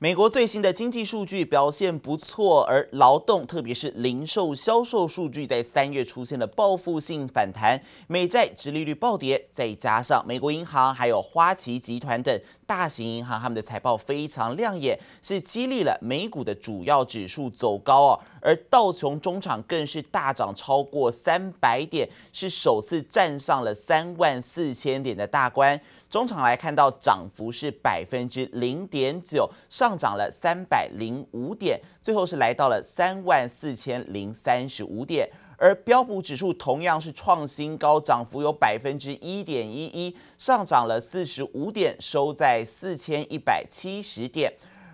美国最新的经济数据表现不错，而劳动，特别是零售销售数据，在三月出现了报复性反弹，美债殖利率暴跌，再加上美国银行还有花旗集团等大型银行，他们的财报非常亮眼，是激励了美股的主要指数走高哦。而道琼中场更是大涨超过三百点，是首次站上了三万四千点的大关。中场来看到涨幅是百分之零点九，上涨了三百零五点，最后是来到了三万四千零三十五点。而标普指数同样是创新高，涨幅有百分之一点一一，上涨了四十五点，收在四千一百七十点。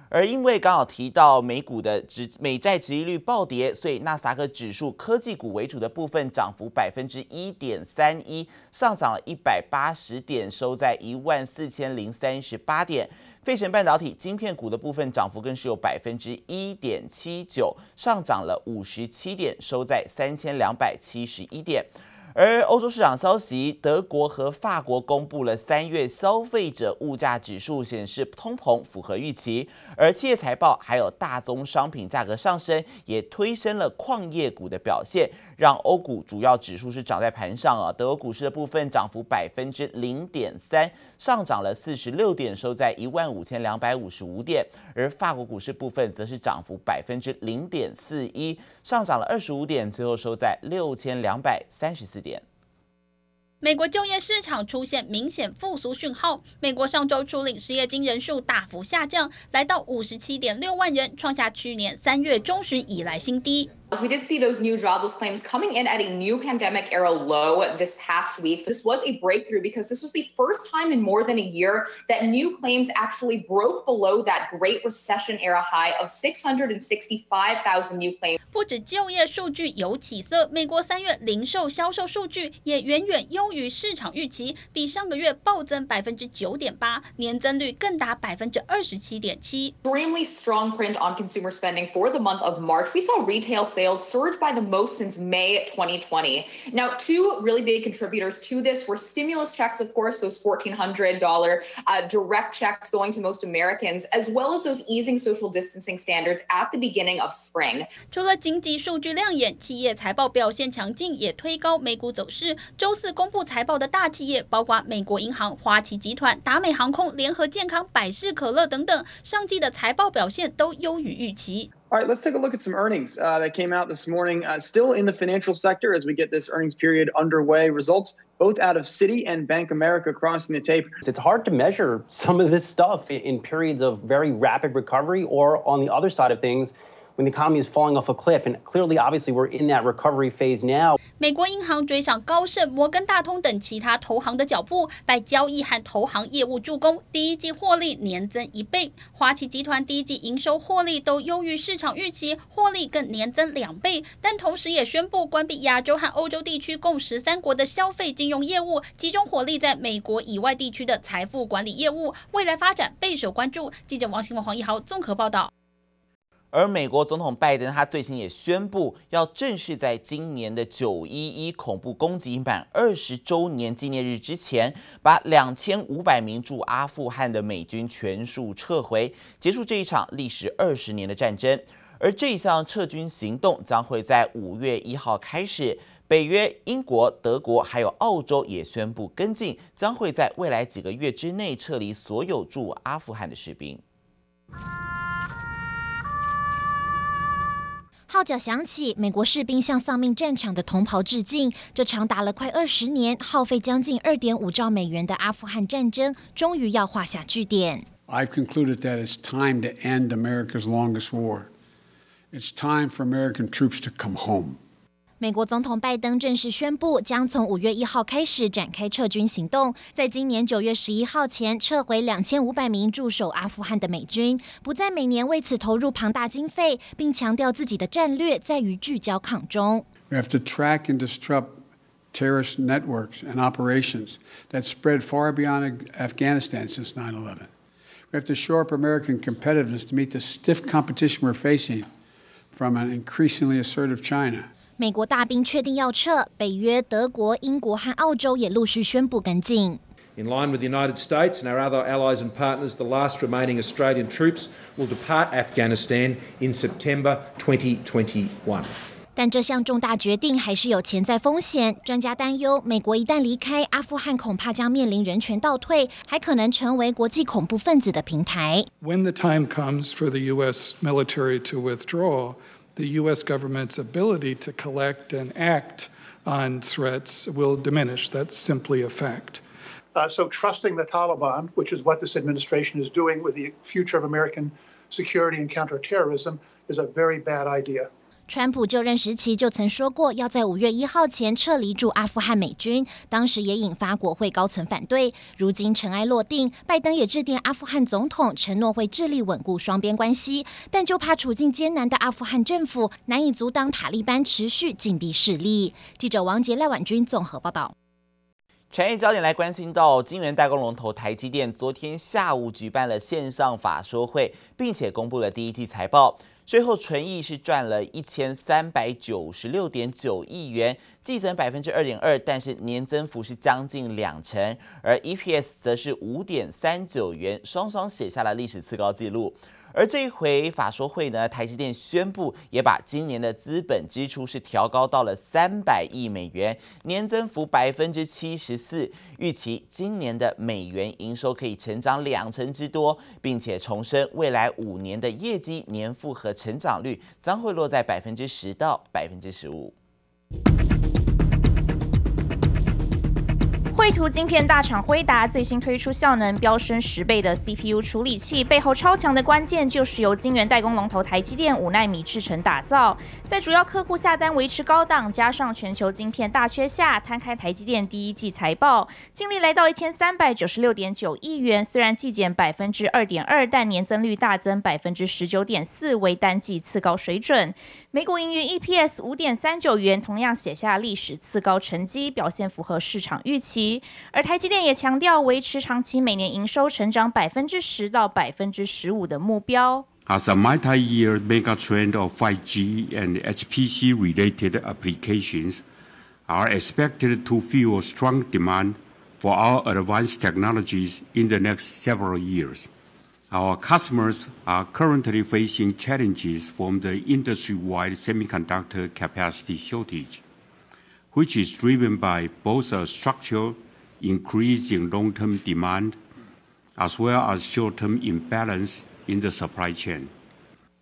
而因为刚好提到美股的指美债殖利率暴跌，所以纳斯达克指数科技股为主的部分涨幅百分之一点三一，上涨了一百八十点，收在一万四千零三十八点。费城半导体晶片股的部分涨幅更是有百分之一点七九，上涨了五十七点，收在三千两百七十一点。而欧洲市场消息，德国和法国公布了三月消费者物价指数，显示通膨符合预期。而企业财报还有大宗商品价格上升，也推升了矿业股的表现。让欧股主要指数是涨在盘上啊，德国股市的部分涨幅百分之零点三，上涨了四十六点，收在一万五千两百五十五点；而法国股市部分则是涨幅百分之零点四一，上涨了二十五点，最后收在六千两百三十四点。美国就业市场出现明显复苏讯号。美国上周初领失业金人数大幅下降，来到五十七点六万人，创下去年三月中旬以来新低。We did see those new jobless claims coming in at a new pandemic era low this past week. This was a breakthrough because this was the first time in more than a year that new claims actually broke below that Great Recession era high of 665,000 new claims. 不止就业数据有起色，美国三月零售销售数据也远远优于市场预期，比上个月暴增百分之九点八，年增率更达百分之二十七点七。Extremely strong print on consumer spending for the month of March. We saw retail sales sales surged by the most since May 2020. Now, two really big contributors to this were stimulus checks, of course, those $1,400 uh, direct checks going to most Americans, as well as those easing social distancing standards at the beginning of spring. 除了经济数据亮眼，企业财报表现强劲，也推高美股走势。周四公布财报的大企业，包括美国银行、花旗集团、达美航空、联合健康、百事可乐等等，上季的财报表现都优于预期。 All right, let's take a look at some earnings uh, that came out this morning. Uh, still in the financial sector as we get this earnings period underway. Results both out of Citi and Bank America crossing the tape. It's hard to measure some of this stuff in periods of very rapid recovery or on the other side of things when the economy is falling off a cliff. And clearly, obviously, we're in that recovery phase now. 美国银行追上高盛、摩根大通等其他投行的脚步，拜交易和投行业务助攻，第一季获利年增一倍。花旗集团第一季营收获利都优于市场预期，获利更年增两倍。但同时也宣布关闭亚洲和欧洲地区共十三国的消费金融业务，集中火力在美国以外地区的财富管理业务，未来发展备受关注。记者王新文、黄一豪综合报道。而美国总统拜登他最新也宣布，要正式在今年的九一一恐怖攻击满二十周年纪念日之前，把两千五百名驻阿富汗的美军全数撤回，结束这一场历时二十年的战争。而这一项撤军行动将会在五月一号开始。北约、英国、德国还有澳洲也宣布跟进，将会在未来几个月之内撤离所有驻阿富汗的士兵。号角响起，美国士兵向丧命战场的同袍致敬。这长达了快二十年、耗费将近二点五兆美元的阿富汗战争，终于要画下句点。I've concluded that it's time to end America's longest war. It's time for American troops to come home. 美国总统拜登正式宣布，将从五月一号开始展开撤军行动，在今年九月十一号前撤回两千五百名驻守阿富汗的美军，不再每年为此投入庞大经费，并强调自己的战略在于聚焦抗中。We have to track and disrupt terrorist networks and operations that spread far beyond Afghanistan since 9/11. We have to shore up American competitiveness to meet the stiff competition we're facing from an increasingly assertive China. 美国大兵确定要撤，北约、德国、英国和澳洲也陆续宣布跟进。In line with the United States and our other allies and partners, the last remaining Australian troops will depart Afghanistan in September 2021. 但这项重大决定还是有潜在风险。专家担忧，美国一旦离开阿富汗，恐怕将面临人权倒退，还可能成为国际恐怖分子的平台。When the time comes for the U.S. military to withdraw, the U.S. government's ability to collect and act on threats will diminish. That's simply a fact. Uh, so trusting the Taliban, which is what this administration is doing with the future of American security and counterterrorism, is a very bad idea. 川普就任时期就曾说过，要在五月一号前撤离驻阿富汗美军，当时也引发国会高层反对。如今尘埃落定，拜登也致电阿富汗总统，承诺会致力稳固双边关系，但就怕处境艰难的阿富汗政府难以阻挡塔利班持续紧逼势力。记者王杰、赖婉君综合报道。产业焦点来关心到晶圆代工龙头台积电，昨天下午举办了线上法说会，并且公布了第一季财报，最后纯益是赚了一千三百九十六点九亿元，季增百分之二点二，但是年增幅是将近两成，而 EPS 则是五点三九元，双双写下了历史次高纪录。而这一回法说会呢，台积电宣布也把今年的资本支出是调高到了三百亿美元，年增幅百分之七十四，预期今年的美元营收可以成长两成之多，并且重申未来五年的业绩年复合成长率将会落在百分之十到百分之十五。绘图晶片大厂辉达最新推出效能飙升十倍的 CPU 处理器，背后超强的关键就是由晶圆代工龙头台积电五奈米制程打造。在主要客户下单维持高档，加上全球晶片大缺下，摊开台积电第一季财报，净利来到一千三百九十六点九亿元，虽然季减百分之二点二，但年增率大增百分之十九点四，为单季次高水准。每股盈余 EPS 五点三九元，同样写下历史次高成绩，表现符合市场预期。而台积电也强调维持长期每年营收成长百分之十到百分之十五的目标。As a multi-year mega trend of 5G and HPC related applications are expected to fuel strong demand for our advanced technologies in the next several years, our customers are currently facing challenges from the industry-wide semiconductor capacity shortage, which is driven by both a structural increase in long-term demand, as well as short-term imbalance in the supply chain.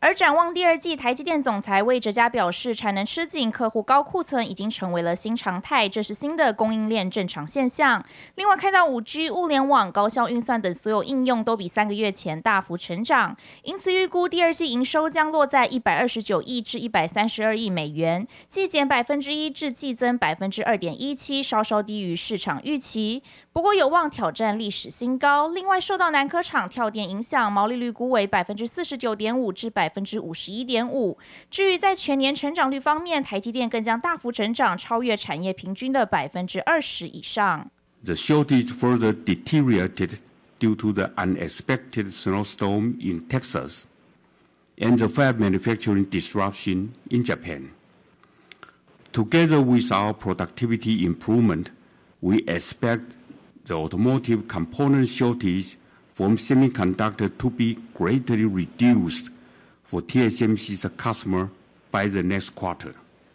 而展望第二季，台积电总裁魏哲嘉表示，产能吃紧、客户高库存已经成为了新常态，这是新的供应链正常现象。另外，看到五 G、物联网、高效运算等所有应用都比三个月前大幅成长，因此预估第二季营收将落在一百二十九亿至一百三十二亿美元，季减百分之一至季增百分之二点一七，稍稍低于市场预期。不过有望挑战历史新高。另外，受到南科厂跳电影响，毛利率估为百分之四十九点五至百分之五十一点五。至于在全年成长率方面，台积电更将大幅成长，超越产业平均的百分之二十以上。The shortage further deteriorated due to the unexpected snowstorm in Texas and the fab manufacturing disruption in Japan. Together with our productivity improvement, we expect the automotive component shortage from semiconductor to be greatly reduced for TSMC's customer by the next quarter.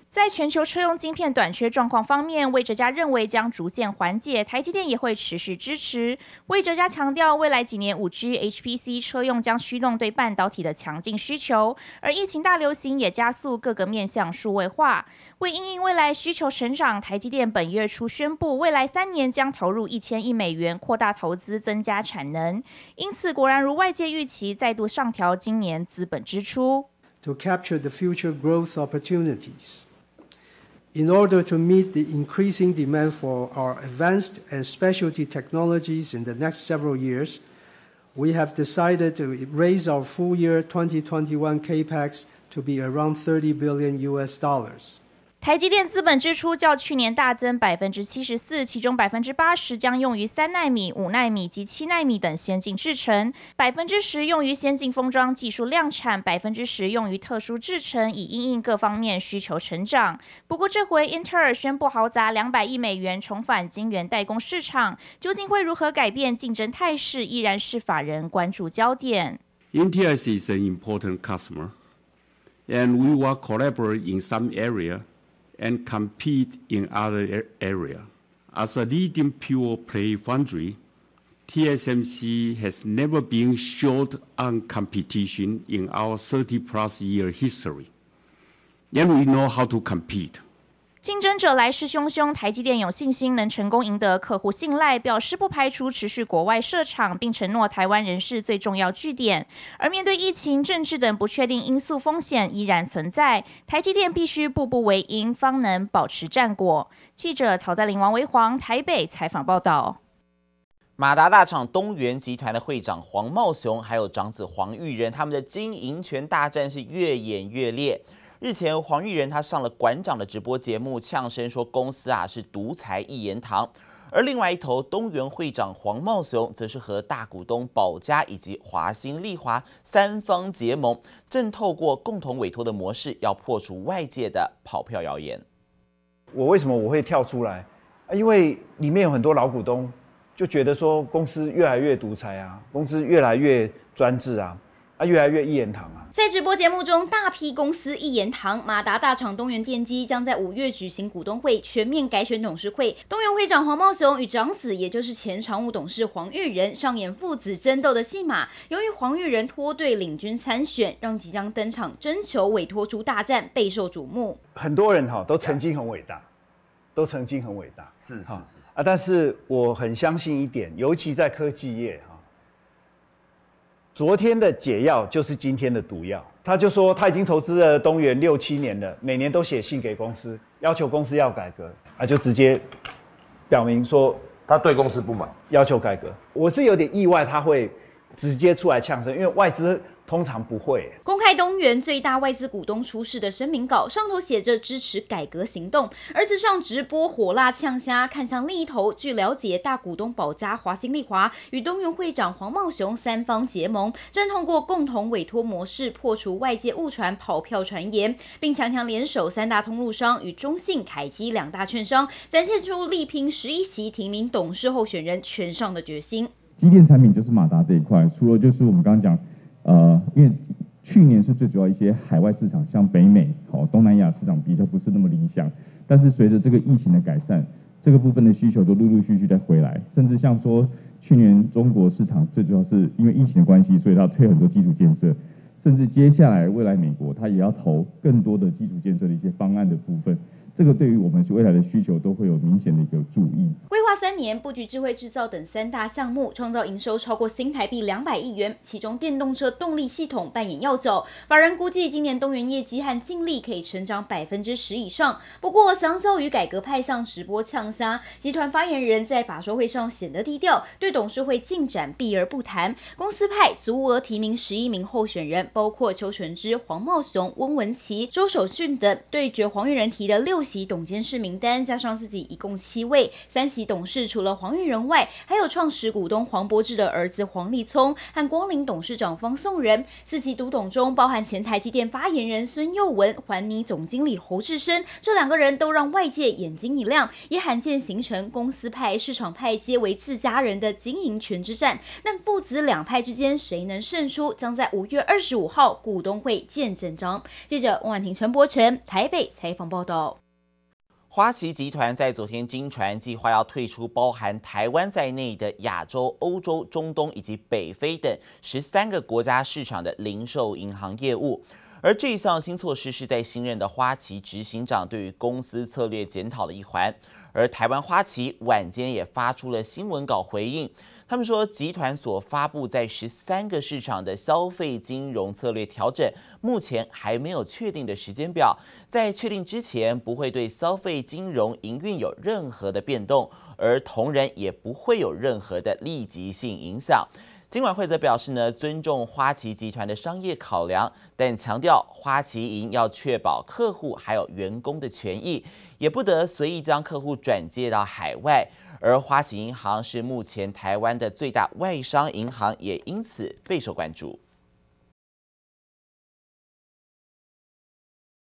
在全球车用晶片短缺状况方面，魏哲家认为将逐渐缓解，台积电也会持续支持。魏哲家强调，未来几年五 G、HPC 车用将驱动对半导体的强劲需求，而疫情大流行也加速各个面向数位化。为因应未来需求成长，台积电本月初宣布，未来三年将投入一千亿美元扩大投资，增加产能。因此，果然如外界预期，再度上调今年资本支出。To capture the future growth opportunities. In order to meet the increasing demand for our advanced and specialty technologies in the next several years, we have decided to raise our full year 2021 CAPEX to be around 30 billion US dollars. 台积电资本支出较去年大增百分之七十四，其中百分之八十将用于三奈米、五奈米及七奈米等先进制程，百分之十用于先进封装技术量产，百分之十用于特殊制程，以因应各方面需求成长。不过这回英特尔宣布豪砸两百亿美元重返晶圆代工市场，究竟会如何改变竞争态势，依然是法人关注焦点。Intel is an important customer, and we will collaborate in some area. And compete in other area. As a leading pure play foundry, TSMC has never been short on competition in our 30 plus year history. And we know how to compete. 竞争者来势汹汹，台积电有信心能成功赢得客户信赖，表示不排除持续国外设厂，并承诺台湾仍是最重要据点。而面对疫情、政治等不确定因素，风险依然存在，台积电必须步步为营，方能保持战果。记者曹在林、王维煌台北采访报道。马达大厂东元集团的会长黄茂雄，还有长子黄玉仁，他们的经营权大战是越演越烈。日前，黄玉仁他上了馆长的直播节目，呛声说公司啊是独裁一言堂。而另外一头，东元会长黄茂雄则是和大股东宝佳以及华新丽华三方结盟，正透过共同委托的模式，要破除外界的跑票谣言。我为什么我会跳出来？因为里面有很多老股东就觉得说公司越来越独裁啊，公司越来越专制啊。啊，越来越一言堂啊！在直播节目中，大批公司一言堂。马达大厂东元电机将在五月举行股东会，全面改选董事会。东元会长黄茂雄与长子，也就是前常务董事黄玉仁上演父子争斗的戏码。由于黄玉仁脱队领军参选，让即将登场征求委托出大战备受瞩目。很多人哈都曾经很伟大，都曾经很伟大，是是是，是啊！但是我很相信一点，尤其在科技业哈。昨天的解药就是今天的毒药。他就说他已经投资了东元六七年了，每年都写信给公司，要求公司要改革，啊，就直接表明说他对公司不满，要求改革。我是有点意外他会直接出来呛声，因为外资。通常不会公开东元最大外资股东出事的声明稿，上头写着支持改革行动。儿子上直播火辣呛虾，看向另一头。据了解，大股东保家、华新丽华与东元会长黄茂雄三方结盟，正通过共同委托模式破除外界误传跑票传言，并强强联手三大通路商与中信、凯基两大券商，展现出力拼十一席提名董事候选人全上的决心。机电产品就是马达这一块，除了就是我们刚刚讲。呃，因为去年是最主要一些海外市场，像北美、好东南亚市场比较不是那么理想，但是随着这个疫情的改善，这个部分的需求都陆陆续续在回来，甚至像说去年中国市场最主要是因为疫情的关系，所以它推很多基础建设，甚至接下来未来美国它也要投更多的基础建设的一些方案的部分。这个对于我们未来的需求都会有明显的一个注意。规划三年布局智慧制造等三大项目，创造营收超过新台币两百亿元，其中电动车动力系统扮演要角。法人估计今年东元业绩和净利可以成长百分之十以上。不过，相较于改革派上直播呛虾，集团发言人在法说会上显得低调，对董事会进展避而不谈。公司派足额提名十一名候选人，包括邱纯之、黄茂雄、温文琪、周守俊等，对决黄玉仁提的六席董监事名单，加上自己一共七位，三席董事除了黄玉仁外，还有创始股东黄伯志的儿子黄立聪和光临董事长方颂仁。四席独董中包含前台积电发言人孙佑文、环泥总经理侯志生，这两个人都让外界眼睛一亮，也罕见形成公司派、市场派皆为自家人的经营权之战。但父子两派之间谁能胜出，将在五月二十五号股东会见真章。记者汪婉婷、陈柏成台北采访报道。花旗集团在昨天经传计划要退出包含台湾在内的亚洲、欧洲、中东以及北非等十三个国家市场的零售银行业务，而这项新措施是在新任的花旗执行长对于公司策略检讨的一环，而台湾花旗晚间也发出了新闻稿回应。他们说，集团所发布在十三个市场的消费金融策略调整，目前还没有确定的时间表，在确定之前不会对消费金融营运有任何的变动，而同仁也不会有任何的立即性影响。金管会则表示呢，尊重花旗集团的商业考量，但强调花旗银要确保客户还有员工的权益，也不得随意将客户转借到海外。而花旗银行是目前台湾的最大外商银行也因此备受关注。